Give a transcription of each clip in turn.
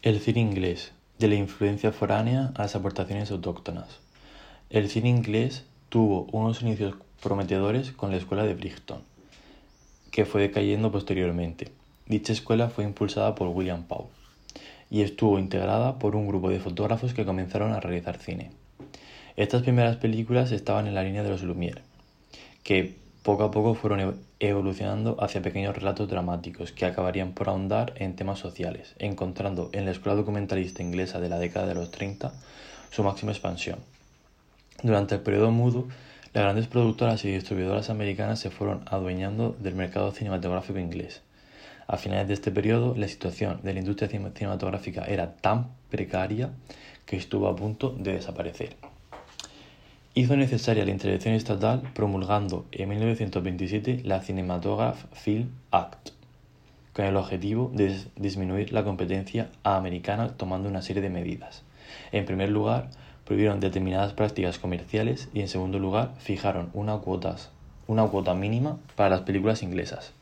El cine inglés, de la influencia foránea a las aportaciones autóctonas. El cine inglés tuvo unos inicios prometedores con la escuela de Brighton, que fue decayendo posteriormente. Dicha escuela fue impulsada por William Paul y estuvo integrada por un grupo de fotógrafos que comenzaron a realizar cine. Estas primeras películas estaban en la línea de los Lumière, que poco a poco fueron evolucionando hacia pequeños relatos dramáticos que acabarían por ahondar en temas sociales, encontrando en la escuela documentalista inglesa de la década de los 30 su máxima expansión. Durante el periodo mudo, las grandes productoras y distribuidoras americanas se fueron adueñando del mercado cinematográfico inglés. A finales de este periodo, la situación de la industria cinematográfica era tan precaria que estuvo a punto de desaparecer hizo necesaria la intervención estatal promulgando en 1927 la Cinematograph Film Act, con el objetivo de disminuir la competencia americana tomando una serie de medidas. En primer lugar, prohibieron determinadas prácticas comerciales y en segundo lugar, fijaron una, una cuota mínima para las películas inglesas.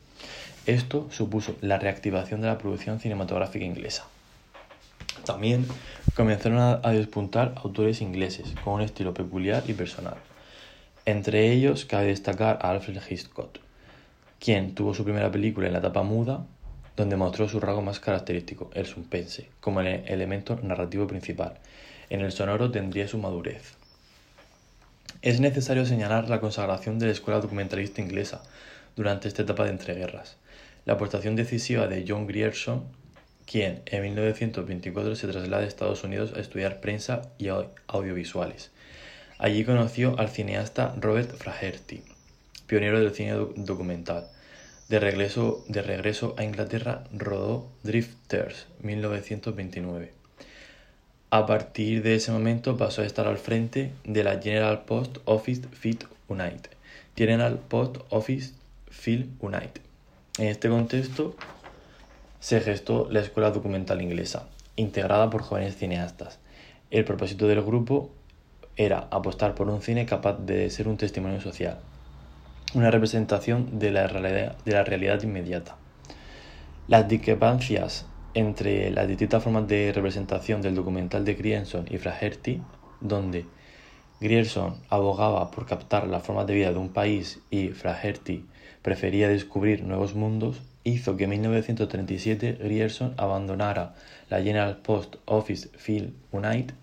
Esto supuso la reactivación de la producción cinematográfica inglesa. También comenzaron a, despuntar autores ingleses con un estilo peculiar y personal. Entre ellos cabe destacar a Alfred Hitchcock, quien tuvo su primera película en la etapa muda, donde mostró su rasgo más característico, el suspense, como el elemento narrativo principal. En el sonoro tendría su madurez. Es necesario señalar la consagración de la escuela documentalista inglesa durante esta etapa de entreguerras. La aportación decisiva de John Grierson quien en 1924 se traslada a Estados Unidos a estudiar prensa y audiovisuales. Allí conoció al cineasta Robert Flaherty, pionero del cine documental. De regreso, de regreso a Inglaterra rodó Drifters 1929. A partir de ese momento pasó a estar al frente de la General Post Office Fit United. General Post Office Film United. En este contexto se gestó la Escuela Documental Inglesa, integrada por jóvenes cineastas. El propósito del grupo era apostar por un cine capaz de ser un testimonio social, una representación de la realidad, de la realidad inmediata. Las discrepancias entre las distintas formas de representación del documental de Grierson y Flaherty, donde Grierson abogaba por captar la forma de vida de un país y Flaherty prefería descubrir nuevos mundos, hizo que en 1937 Grierson abandonara la General Post Office Film United,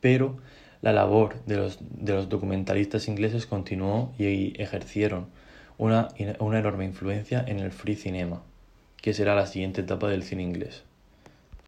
pero la labor de los, de los documentalistas ingleses continuó y ejercieron una, una enorme influencia en el free cinema, que será la siguiente etapa del cine inglés.